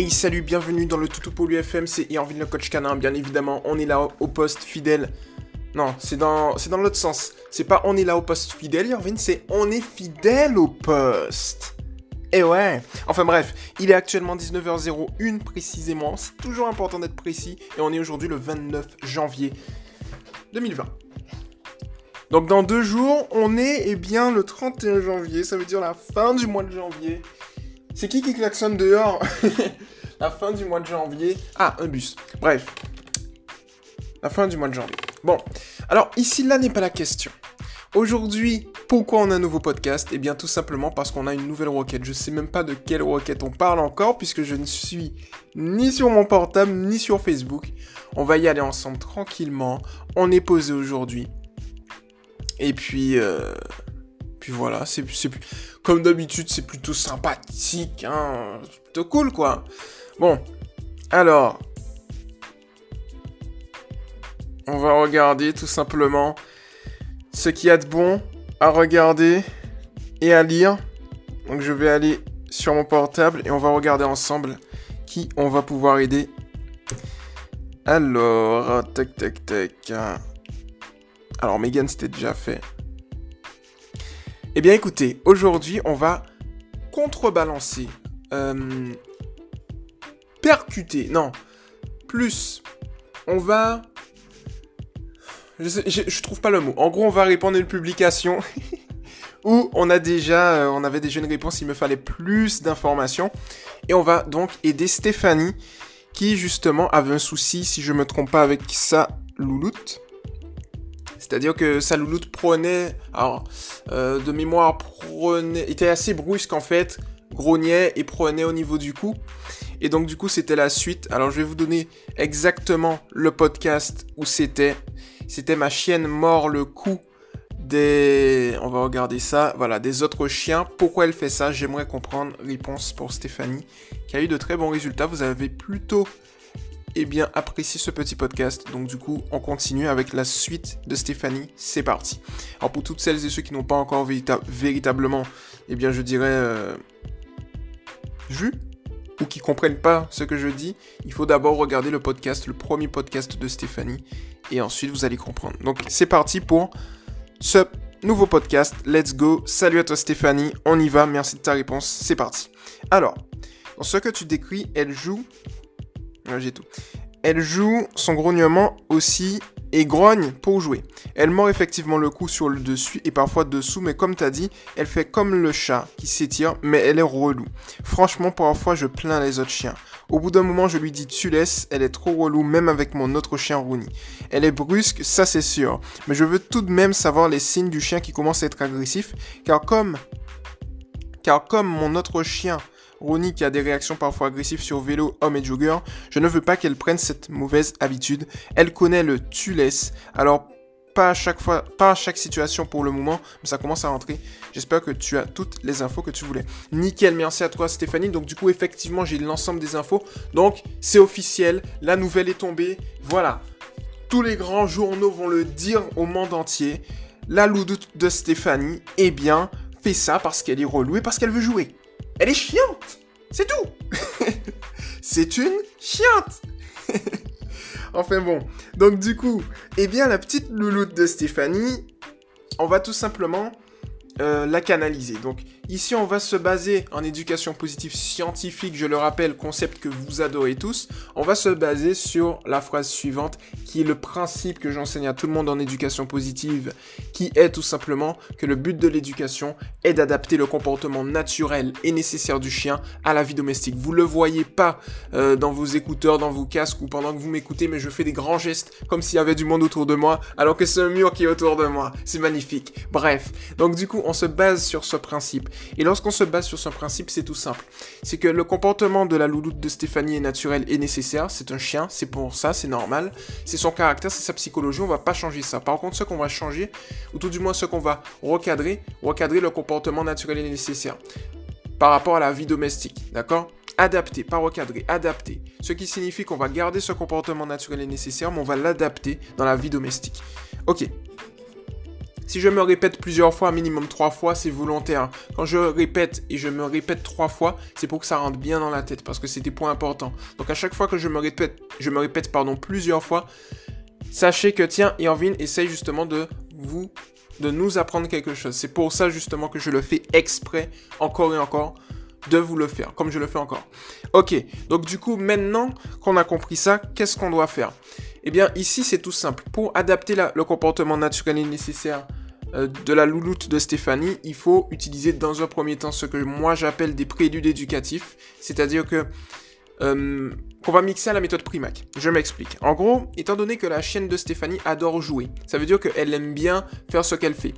Et salut, bienvenue dans le Toutou pour l'UFM, c'est Irvine le coach canin, bien évidemment, on est là au poste fidèle. Non, c'est dans, c'est dans l'autre sens. C'est pas on est là au poste fidèle, Irvine, c'est on est fidèle au poste. Et ouais. Enfin bref, il est actuellement 19h01 précisément. C'est toujours important d'être précis. Et on est aujourd'hui le 29 janvier 2020. Donc dans deux jours, on est eh bien le 31 janvier. Ça veut dire la fin du mois de janvier. C'est qui qui klaxonne dehors La fin du mois de janvier. Ah, un bus. Bref. La fin du mois de janvier. Bon. Alors ici, là n'est pas la question. Aujourd'hui, pourquoi on a un nouveau podcast? Eh bien tout simplement parce qu'on a une nouvelle requête. Je sais même pas de quelle requête on parle encore puisque je ne suis ni sur mon portable ni sur Facebook. On va y aller ensemble tranquillement. On est posé aujourd'hui. Et puis euh, puis voilà, c'est comme d'habitude, c'est plutôt sympathique hein, c'est plutôt cool quoi. Bon. Alors, on va regarder tout simplement ce qu'il y a de bon à regarder et à lire. Donc je vais aller sur mon portable et on va regarder ensemble qui on va pouvoir aider. Alors, tac tac tac. Alors Megan c'était déjà fait. Eh bien écoutez, aujourd'hui on va contrebalancer, euh, percuter, non, plus, on va je, trouve pas le mot. En gros, on va répondre à une publication où on a déjà, euh, on avait déjà une réponse, il me fallait plus d'informations. Et on va donc aider Stéphanie, qui justement avait un souci, si je me trompe pas, avec sa louloute. C'est-à-dire que sa louloute prenait, alors, euh, de mémoire, prenait, était assez brusque en fait, grognait et prenait au niveau du cou. Et donc du coup c'était la suite. Alors je vais vous donner exactement le podcast où c'était. C'était ma chienne mord le cou des... On va regarder ça. Voilà, des autres chiens. Pourquoi elle fait ça? J'aimerais comprendre. Réponse pour Stéphanie, qui a eu de très bons résultats. Vous avez plutôt eh bien, apprécié ce petit podcast. Donc du coup, on continue avec la suite de Stéphanie. C'est parti. Alors pour toutes celles et ceux qui n'ont pas encore véritablement, eh bien, je dirais... Euh, vu ou qui comprennent pas ce que je dis, il faut d'abord regarder le podcast, le premier podcast de Stéphanie, et ensuite vous allez comprendre. Donc c'est parti pour ce nouveau podcast. Let's go. Salut à toi Stéphanie, on y va, merci de ta réponse, c'est parti. Alors, dans ce que tu décris, elle joue... Elle joue son grognement aussi et grogne pour jouer. Elle mord effectivement le cou sur le dessus et parfois dessous, mais comme t'as dit, elle fait comme le chat qui s'étire, mais elle est relou. Franchement, parfois je plains les autres chiens. Au bout d'un moment, je lui dis tu laisses, elle est trop relou, même avec mon autre chien Rooney. Elle est brusque, ça c'est sûr, mais je veux tout de même savoir les signes du chien qui commence à être agressif, car comme, car comme mon autre chien Ronnie qui a des réactions parfois agressives sur vélo, homme et jogger, je ne veux pas qu'elle prenne cette mauvaise habitude. Elle connaît le tu laisses, alors pas à chaque fois, pas à chaque situation pour le moment, mais ça commence à rentrer. J'espère que tu as toutes les infos que tu voulais. Nickel, merci à toi Stéphanie. Donc du coup, effectivement, j'ai l'ensemble des infos. Donc c'est officiel, la nouvelle est tombée. Voilà, tous les grands journaux vont le dire au monde entier. La loudoute de Stéphanie, eh bien, fait ça parce qu'elle est relou et parce qu'elle veut jouer. Elle est chiante. C'est tout. c'est une chiante. enfin bon. Donc du coup, eh bien la petite louloute de Stéphanie, on va tout simplement euh, la canaliser. Donc ici, on va se baser en éducation positive scientifique, je le rappelle, concept que vous adorez tous. On va se baser sur la phrase suivante, qui est le principe que j'enseigne à tout le monde en éducation positive, qui est tout simplement que le but de l'éducation est d'adapter le comportement naturel et nécessaire du chien à la vie domestique. Vous le voyez pas euh, dans vos écouteurs, dans vos casques ou pendant que vous m'écoutez, mais je fais des grands gestes comme s'il y avait du monde autour de moi, alors que c'est un mur qui est autour de moi. C'est magnifique. Bref, donc du coup, on se base sur ce principe. Et lorsqu'on se base sur ce principe, c'est tout simple. C'est que le comportement de la louloute de Stéphanie est naturel et nécessaire. C'est un chien, c'est pour ça, c'est normal. C'est son caractère, c'est sa psychologie, on va pas changer ça. Par contre, ce qu'on va changer, ou tout du moins ce qu'on va recadrer, recadrer le comportement naturel et nécessaire par rapport à la vie domestique, d'accord? Adapter, pas recadrer, adapter. Ce qui signifie qu'on va garder ce comportement naturel et nécessaire, mais on va l'adapter dans la vie domestique. Ok, Si je me répète plusieurs fois, minimum trois fois, c'est volontaire. Quand je répète et je me répète trois fois, c'est pour que ça rentre bien dans la tête parce que c'est des points importants. Donc à chaque fois que je me répète, je me répète pardon plusieurs fois, sachez que tiens, Irvine essaye justement de vous de nous apprendre quelque chose. C'est pour ça justement que je le fais exprès encore et encore de vous le faire, comme je le fais encore. Ok, donc du coup, maintenant qu'on a compris ça, qu'est-ce qu'on doit faire? Eh bien, ici, c'est tout simple. Pour adapter le comportement naturel et nécessaire euh, de la louloute de Stéphanie, il faut utiliser dans un premier temps ce que moi j'appelle des préludes éducatifs. C'est-à-dire que euh, qu'on va mixer à la méthode Primac. Je m'explique. En gros, étant donné que la chienne de Stéphanie adore jouer, ça veut dire qu'elle aime bien faire ce qu'elle fait.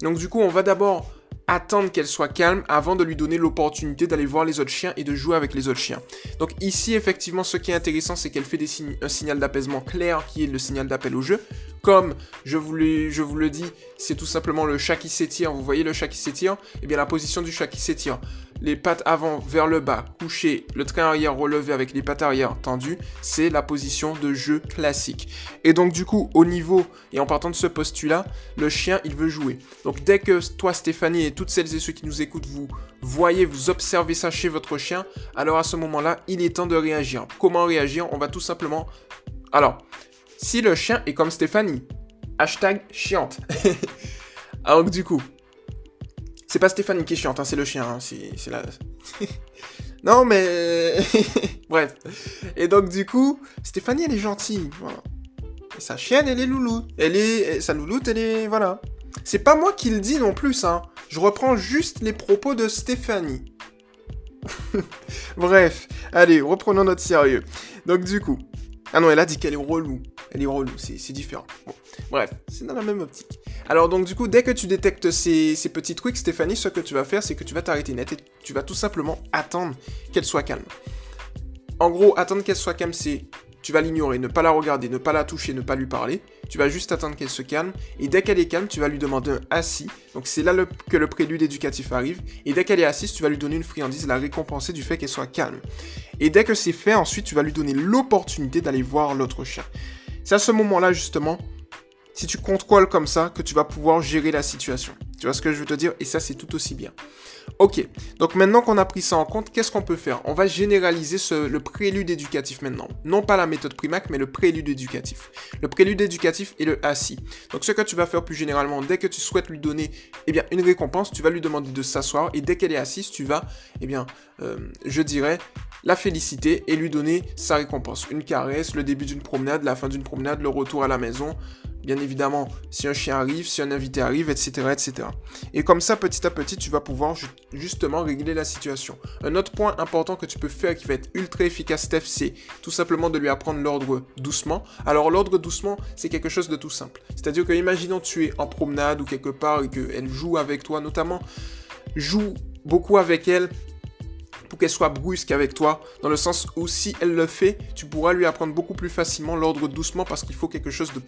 Donc du coup, on va d'abord attendre qu'elle soit calme avant de lui donner l'opportunité d'aller voir les autres chiens et de jouer avec les autres chiens. Donc ici, effectivement, ce qui est intéressant, c'est qu'elle fait un signal d'apaisement clair qui est le signal d'appel au jeu. Comme je vous, le dis, c'est tout simplement le chat qui s'étire. Vous voyez le chat qui s'étire? Eh bien la position du chat qui s'étire les pattes avant vers le bas, couché, le train arrière relevé avec les pattes arrière tendues, c'est la position de jeu classique. Et donc du coup, au niveau, et en partant de ce postulat, le chien, il veut jouer. Donc dès que toi, Stéphanie, et toutes celles et ceux qui nous écoutent, vous voyez, vous observez ça chez votre chien, alors à ce moment-là, il est temps de réagir. Comment réagir? On va tout simplement... Alors, si le chien est comme Stéphanie, hashtag chiante. alors du coup, c'est pas Stéphanie qui est chiante, hein, c'est le chien. Hein, non, mais... Bref. Et donc, du coup, Stéphanie, elle est gentille. sa chienne, elle est loulou. Elle est... Sa louloute, elle est... Voilà. C'est pas moi qui le dis non plus, hein. Je reprends juste les propos de Stéphanie. Bref. Allez, reprenons notre sérieux. Donc, du coup... Ah non, elle a dit qu'elle est relou. Elle est relou, c'est différent. Bref, c'est dans la même optique. Alors donc du coup, dès que tu détectes ces, petits trucs, Stéphanie, ce que tu vas faire, c'est que tu vas t'arrêter net et tu vas tout simplement attendre qu'elle soit calme. En gros, attendre qu'elle soit calme, c'est tu vas l'ignorer, ne pas la regarder, ne pas la toucher, ne pas lui parler. Tu vas juste attendre qu'elle se calme. Et dès qu'elle est calme, tu vas lui demander un assis. Donc c'est là que le prélude éducatif arrive. Et dès qu'elle est assise, tu vas lui donner une friandise, la récompenser du fait qu'elle soit calme. Et dès que c'est fait, ensuite, tu vas lui donner l'opportunité d'aller voir l'autre chien. C'est à ce moment-là, justement, si tu contrôles comme ça, que tu vas pouvoir gérer la situation. Tu vois ce que je veux te dire? Et ça, c'est tout aussi bien. Ok, donc maintenant qu'on a pris ça en compte, qu'est-ce qu'on peut faire? On va généraliser le prélude éducatif maintenant. Non pas la méthode Primac, mais le prélude éducatif. Le prélude éducatif est le assis. Donc ce que tu vas faire plus généralement, dès que tu souhaites lui donner eh bien, une récompense, tu vas lui demander de s'asseoir et dès qu'elle est assise, tu vas, eh bien, euh, je dirais, la féliciter et lui donner sa récompense. Une caresse, le début d'une promenade, la fin d'une promenade, le retour à la maison, bien évidemment, si un chien arrive, si un invité arrive, etc., etc. Et comme ça, petit à petit, tu vas pouvoir justement régler la situation. Un autre point important que tu peux faire qui va être ultra efficace, Steph, c'est tout simplement de lui apprendre l'ordre doucement. Alors, l'ordre doucement, c'est quelque chose de tout simple. C'est-à-dire que, imaginons tu es en promenade ou quelque part et qu'elle joue avec toi, notamment, joue beaucoup avec elle qu'elle soit brusque avec toi, dans le sens où si elle le fait, tu pourras lui apprendre beaucoup plus facilement l'ordre doucement parce qu'il faut quelque chose de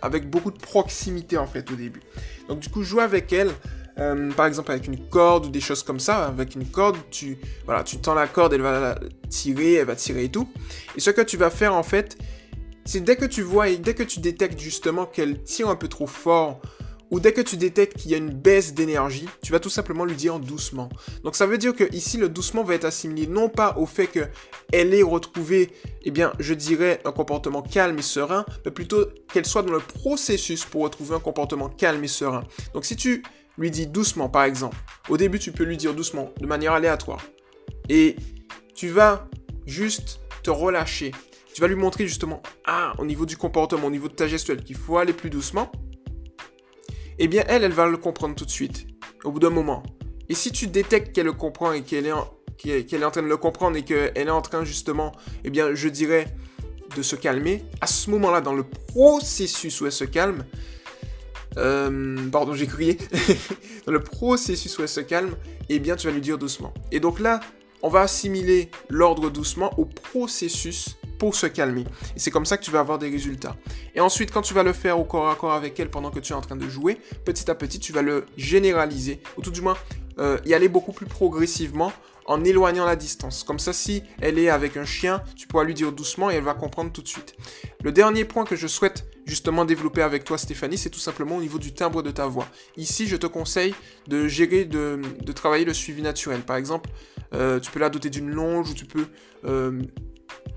avec beaucoup de proximité en fait au début. Donc du coup, jouer avec elle, euh, par exemple avec une corde ou des choses comme ça, avec une corde, tu voilà, tu tends la corde, elle va tirer, elle va tirer et tout. Et ce que tu vas faire en fait, c'est dès que tu vois et dès que tu détectes justement qu'elle tire un peu trop fort ou dès que tu détectes qu'il y a une baisse d'énergie, tu vas tout simplement lui dire doucement. Donc ça veut dire que ici le doucement va être assimilé non pas au fait qu'elle ait retrouvé, eh bien, je dirais un comportement calme et serein, mais plutôt qu'elle soit dans le processus pour retrouver un comportement calme et serein. Donc si tu lui dis doucement par exemple, au début tu peux lui dire doucement de manière aléatoire et tu vas juste te relâcher. Tu vas lui montrer justement, ah, au niveau du comportement, au niveau de ta gestuelle, qu'il faut aller plus doucement eh bien elle, elle va le comprendre tout de suite, au bout d'un moment. Et si tu détectes qu'elle le comprend et qu'elle est, en, est en train de le comprendre et qu'elle est en train justement, eh bien je dirais, de se calmer, à ce moment-là, dans le processus où elle se calme, euh, pardon, j'ai crié, dans le processus où elle se calme, eh bien tu vas lui dire doucement. Et donc là, on va assimiler l'ordre doucement au processus se calmer. Et c'est comme ça que tu vas avoir des résultats. Et ensuite, quand tu vas le faire au corps à corps avec elle pendant que tu es en train de jouer, petit à petit, tu vas le généraliser, ou tout du moins euh, y aller beaucoup plus progressivement en éloignant la distance. Comme ça, si elle est avec un chien, tu pourras lui dire doucement et elle va comprendre tout de suite. Le dernier point que je souhaite justement développer avec toi Stéphanie, c'est tout simplement au niveau du timbre de ta voix. Ici, je te conseille de gérer, de, travailler le suivi naturel. Par exemple, euh, tu peux la doter d'une longe ou tu peux... Euh,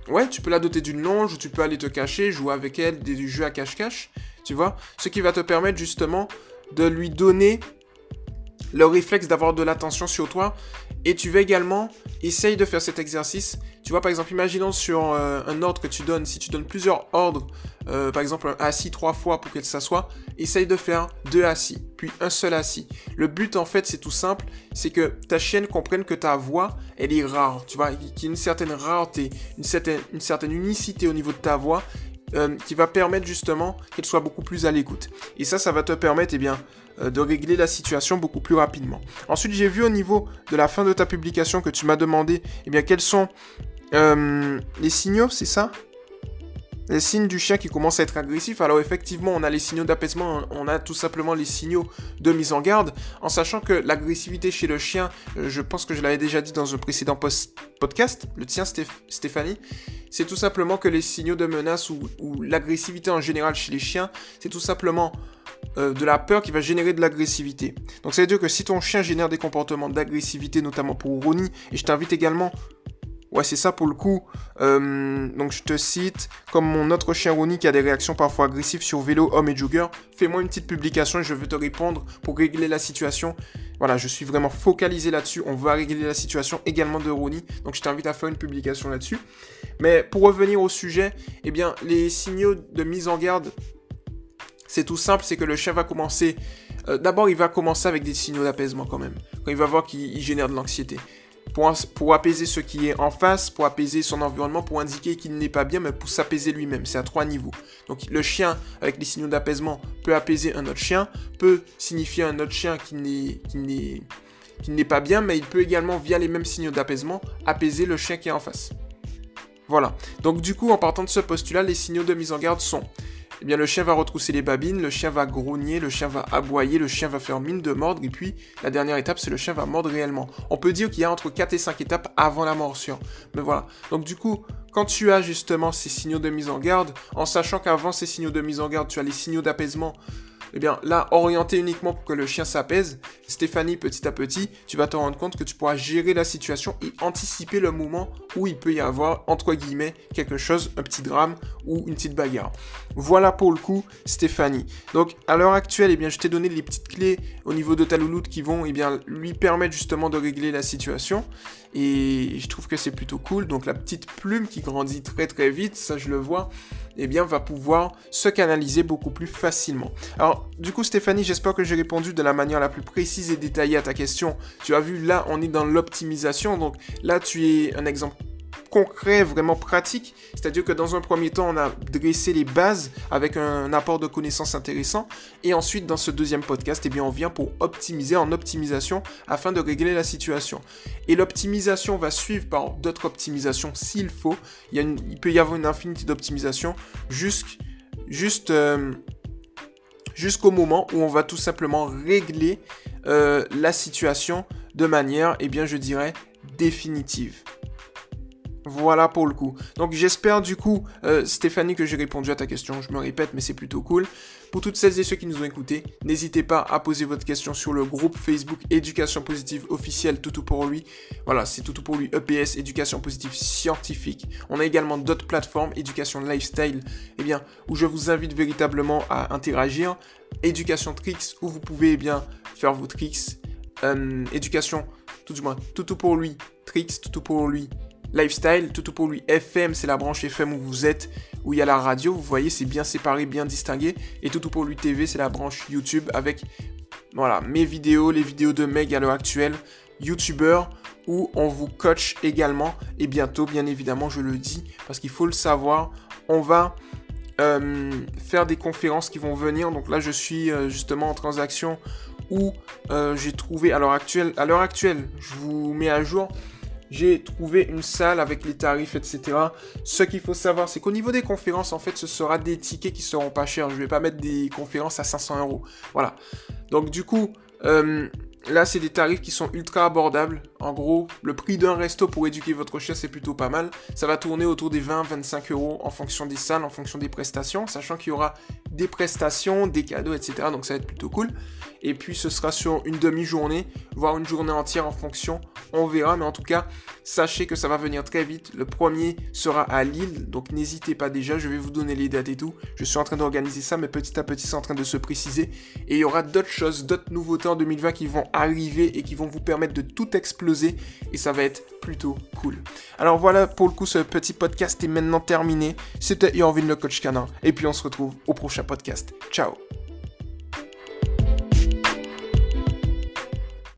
ouais, tu peux la doter d'une longe ou tu peux aller te cacher, jouer avec elle, des jeux à cache-cache, tu vois. Ce qui va te permettre justement de lui donner le réflexe d'avoir de l'attention sur toi. Et tu vas également essayer de faire cet exercice. Tu vois, par exemple, imaginons sur euh, un ordre que tu donnes, si tu donnes plusieurs ordres, euh, par exemple un assis trois fois pour qu'elle s'assoie, essaye de faire deux assis, puis un seul assis. Le but, en fait, c'est tout simple, c'est que ta chienne comprenne que ta voix, elle est rare, tu vois, qu'il y a une certaine rareté, une certaine unicité au niveau de ta voix, euh, qui va permettre justement qu'elle soit beaucoup plus à l'écoute. Et ça, ça va te permettre, eh bien, euh, de régler la situation beaucoup plus rapidement. Ensuite, j'ai vu au niveau de la fin de ta publication que tu m'as demandé, eh bien, quels sont euh, les signaux, c'est ça? Les signes du chien qui commence à être agressif, alors effectivement, on a les signaux d'apaisement, on a tout simplement les signaux de mise en garde, en sachant que l'agressivité chez le chien, euh, je pense que je l'avais déjà dit dans un précédent podcast, le tien Stéphanie, c'est tout simplement que les signaux de menace ou, l'agressivité en général chez les chiens, c'est tout simplement euh, de la peur qui va générer de l'agressivité. Donc ça veut dire que si ton chien génère des comportements d'agressivité, notamment pour Ronnie, et je t'invite également Ouais, c'est ça pour le coup. Euh, donc je te cite, comme mon autre chien Ronnie qui a des réactions parfois agressives sur vélo, homme et jogger, fais-moi une petite publication et je veux te répondre pour régler la situation. Voilà, je suis vraiment focalisé là-dessus. On va régler la situation également de Ronnie. Donc je t'invite à faire une publication là-dessus. Mais pour revenir au sujet, eh bien, les signaux de mise en garde, c'est tout simple, c'est que le chien va commencer... Euh, d'abord, il va commencer avec des signaux d'apaisement quand même. Quand il va voir qu'il génère de l'anxiété pour, apaiser ce qui est en face, pour apaiser son environnement, pour indiquer qu'il n'est pas bien, mais pour s'apaiser lui-même. C'est à trois niveaux. Donc le chien, avec les signaux d'apaisement, peut apaiser un autre chien, peut signifier un autre chien qui n'est, pas bien, mais il peut également, via les mêmes signaux d'apaisement, apaiser le chien qui est en face. Voilà. Donc du coup, en partant de ce postulat, les signaux de mise en garde sont eh bien le chien va retrousser les babines, le chien va grogner, le chien va aboyer, le chien va faire mine de mordre, et puis la dernière étape, c'est le chien va mordre réellement. On peut dire qu'il y a entre 4 et 5 étapes avant la morsure. Mais voilà. Donc du coup, quand tu as justement ces signaux de mise en garde, en sachant qu'avant ces signaux de mise en garde, tu as les signaux d'apaisement, eh bien là, orienté uniquement pour que le chien s'apaise, Stéphanie, petit à petit, tu vas te rendre compte que tu pourras gérer la situation et anticiper le moment où il peut y avoir, entre guillemets, quelque chose, un petit drame ou une petite bagarre. Voilà pour le coup, Stéphanie. Donc, à l'heure actuelle, eh bien, je t'ai donné les petites clés au niveau de ta louloute qui vont eh lui permettre justement de régler la situation. Et je trouve que c'est plutôt cool. Donc, la petite plume qui grandit très très vite, ça je le vois eh bien, va pouvoir se canaliser beaucoup plus facilement. Alors, du coup, Stéphanie, j'espère que j'ai répondu de la manière la plus précise et détaillée à ta question. Tu as vu, là, on est dans l'optimisation. Donc, là, tu es un exemple concret, vraiment pratique. C'est-à-dire que dans un premier temps, on a dressé les bases avec un apport de connaissances intéressant. Et ensuite, dans ce deuxième podcast, eh bien, on vient pour optimiser en optimisation afin de régler la situation. Et l'optimisation va suivre par d'autres optimisations s'il faut. Il, y a il, peut y avoir une infinité d'optimisations euh, jusqu'au moment où on va tout simplement régler euh, la situation de manière, eh bien, je dirais, définitive. Voilà pour le coup. Donc j'espère du coup, euh, Stéphanie, que j'ai répondu à ta question. Je me répète, mais c'est plutôt cool. Pour toutes celles et ceux qui nous ont écoutés, n'hésitez pas à poser votre question sur le groupe Facebook Éducation Positive officiel Toutou pour lui. Voilà, c'est Toutou pour lui EPS, Éducation Positive Scientifique. On a également d'autres plateformes, Éducation Lifestyle, eh bien, où je vous invite véritablement à interagir. Éducation Tricks, où vous pouvez eh bien faire vos tricks. Euh, éducation, tout du moins, Toutou pour lui, Tricks, Toutou pour lui, Lifestyle, tout pour lui FM, c'est la branche FM où vous êtes, où il y a la radio, vous voyez, c'est bien séparé, bien distingué. Et tout pour lui TV, c'est la branche YouTube avec voilà, mes vidéos, les vidéos de Meg à l'heure actuelle, YouTuber, où on vous coach également. Et bientôt, bien évidemment, je le dis, parce qu'il faut le savoir, on va euh, faire des conférences qui vont venir. Donc là, je suis euh, justement en transaction où euh, j'ai trouvé, à l'heure actuelle, à l'heure actuelle, je vous mets à jour, j'ai trouvé une salle avec les tarifs, etc. Ce qu'il faut savoir, c'est qu'au niveau des conférences, en fait, ce sera des tickets qui seront pas chers. Je vais pas mettre des conférences à 500 euros. Voilà. Donc du coup, euh, là, c'est des tarifs qui sont ultra abordables En gros, le prix d'un resto pour éduquer votre chien, c'est plutôt pas mal. Ça va tourner autour des 20-25 euros en fonction des salles, en fonction des prestations, sachant qu'il y aura des prestations, des cadeaux, etc. Donc ça va être plutôt cool. Et puis ce sera sur une demi-journée, voire une journée entière en fonction. On verra, mais en tout cas, sachez que ça va venir très vite. Le premier sera à Lille, donc n'hésitez pas déjà, je vais vous donner les dates et tout. Je suis en train d'organiser ça, mais petit à petit c'est en train de se préciser. Et il y aura d'autres choses, d'autres nouveautés en 2020 qui vont arriver et qui vont vous permettre de tout exploser. Et ça va être plutôt cool. Alors voilà, pour le coup, ce petit podcast est maintenant terminé. C'était Yorvin le coach canin. Et puis on se retrouve au prochain podcast. Ciao